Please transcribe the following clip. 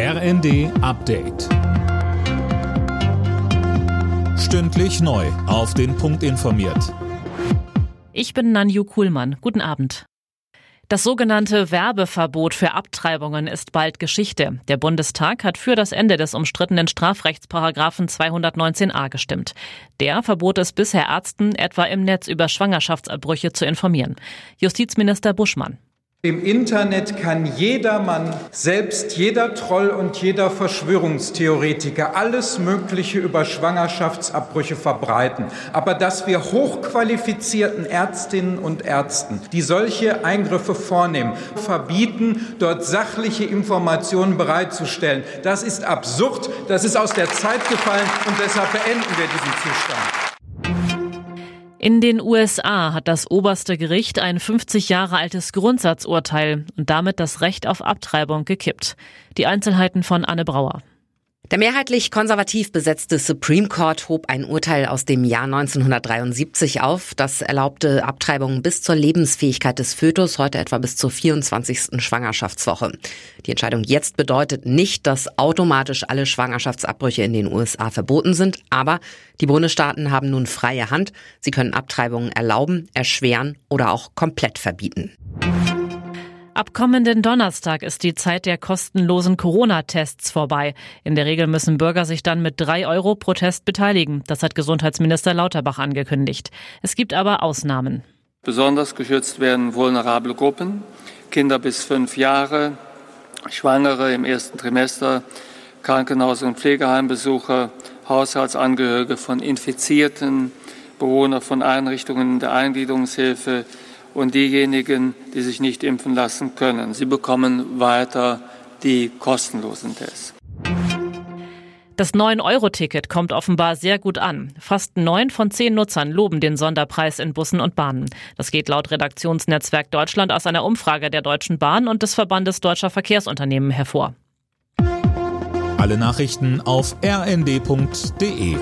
RND Update. Stündlich neu. Auf den Punkt informiert. Ich bin Nanju Kuhlmann. Guten Abend. Das sogenannte Werbeverbot für Abtreibungen ist bald Geschichte. Der Bundestag hat für das Ende des umstrittenen Strafrechtsparagraphen 219a gestimmt. Der verbot es bisher Ärzten, etwa im Netz über Schwangerschaftsabbrüche zu informieren. Justizminister Buschmann. Im Internet kann jedermann, selbst jeder Troll und jeder Verschwörungstheoretiker, alles Mögliche über Schwangerschaftsabbrüche verbreiten. Aber dass wir hochqualifizierten Ärztinnen und Ärzten, die solche Eingriffe vornehmen, verbieten, dort sachliche Informationen bereitzustellen, das ist absurd, das ist aus der Zeit gefallen und deshalb beenden wir diesen Zustand. In den USA hat das oberste Gericht ein 50 Jahre altes Grundsatzurteil und damit das Recht auf Abtreibung gekippt. Die Einzelheiten von Anne Brauer. Der mehrheitlich konservativ besetzte Supreme Court hob ein Urteil aus dem Jahr 1973 auf, das erlaubte Abtreibungen bis zur Lebensfähigkeit des Fötus, heute etwa bis zur 24. Schwangerschaftswoche. Die Entscheidung jetzt bedeutet nicht, dass automatisch alle Schwangerschaftsabbrüche in den USA verboten sind, aber die Bundesstaaten haben nun freie Hand. Sie können Abtreibungen erlauben, erschweren oder auch komplett verbieten. Ab kommenden Donnerstag ist die Zeit der kostenlosen Corona-Tests vorbei. In der Regel müssen Bürger sich dann mit drei Euro pro Test beteiligen. Das hat Gesundheitsminister Lauterbach angekündigt. Es gibt aber Ausnahmen. Besonders geschützt werden vulnerable Gruppen, Kinder bis fünf Jahre, Schwangere im ersten Trimester, Krankenhaus- und Pflegeheimbesucher, Haushaltsangehörige von Infizierten, Bewohner von Einrichtungen der Eingliederungshilfe, und diejenigen, die sich nicht impfen lassen können. Sie bekommen weiter die kostenlosen Tests. Das 9-Euro-Ticket kommt offenbar sehr gut an. Fast neun von zehn Nutzern loben den Sonderpreis in Bussen und Bahnen. Das geht laut Redaktionsnetzwerk Deutschland aus einer Umfrage der Deutschen Bahn und des Verbandes Deutscher Verkehrsunternehmen hervor. Alle Nachrichten auf rnd.de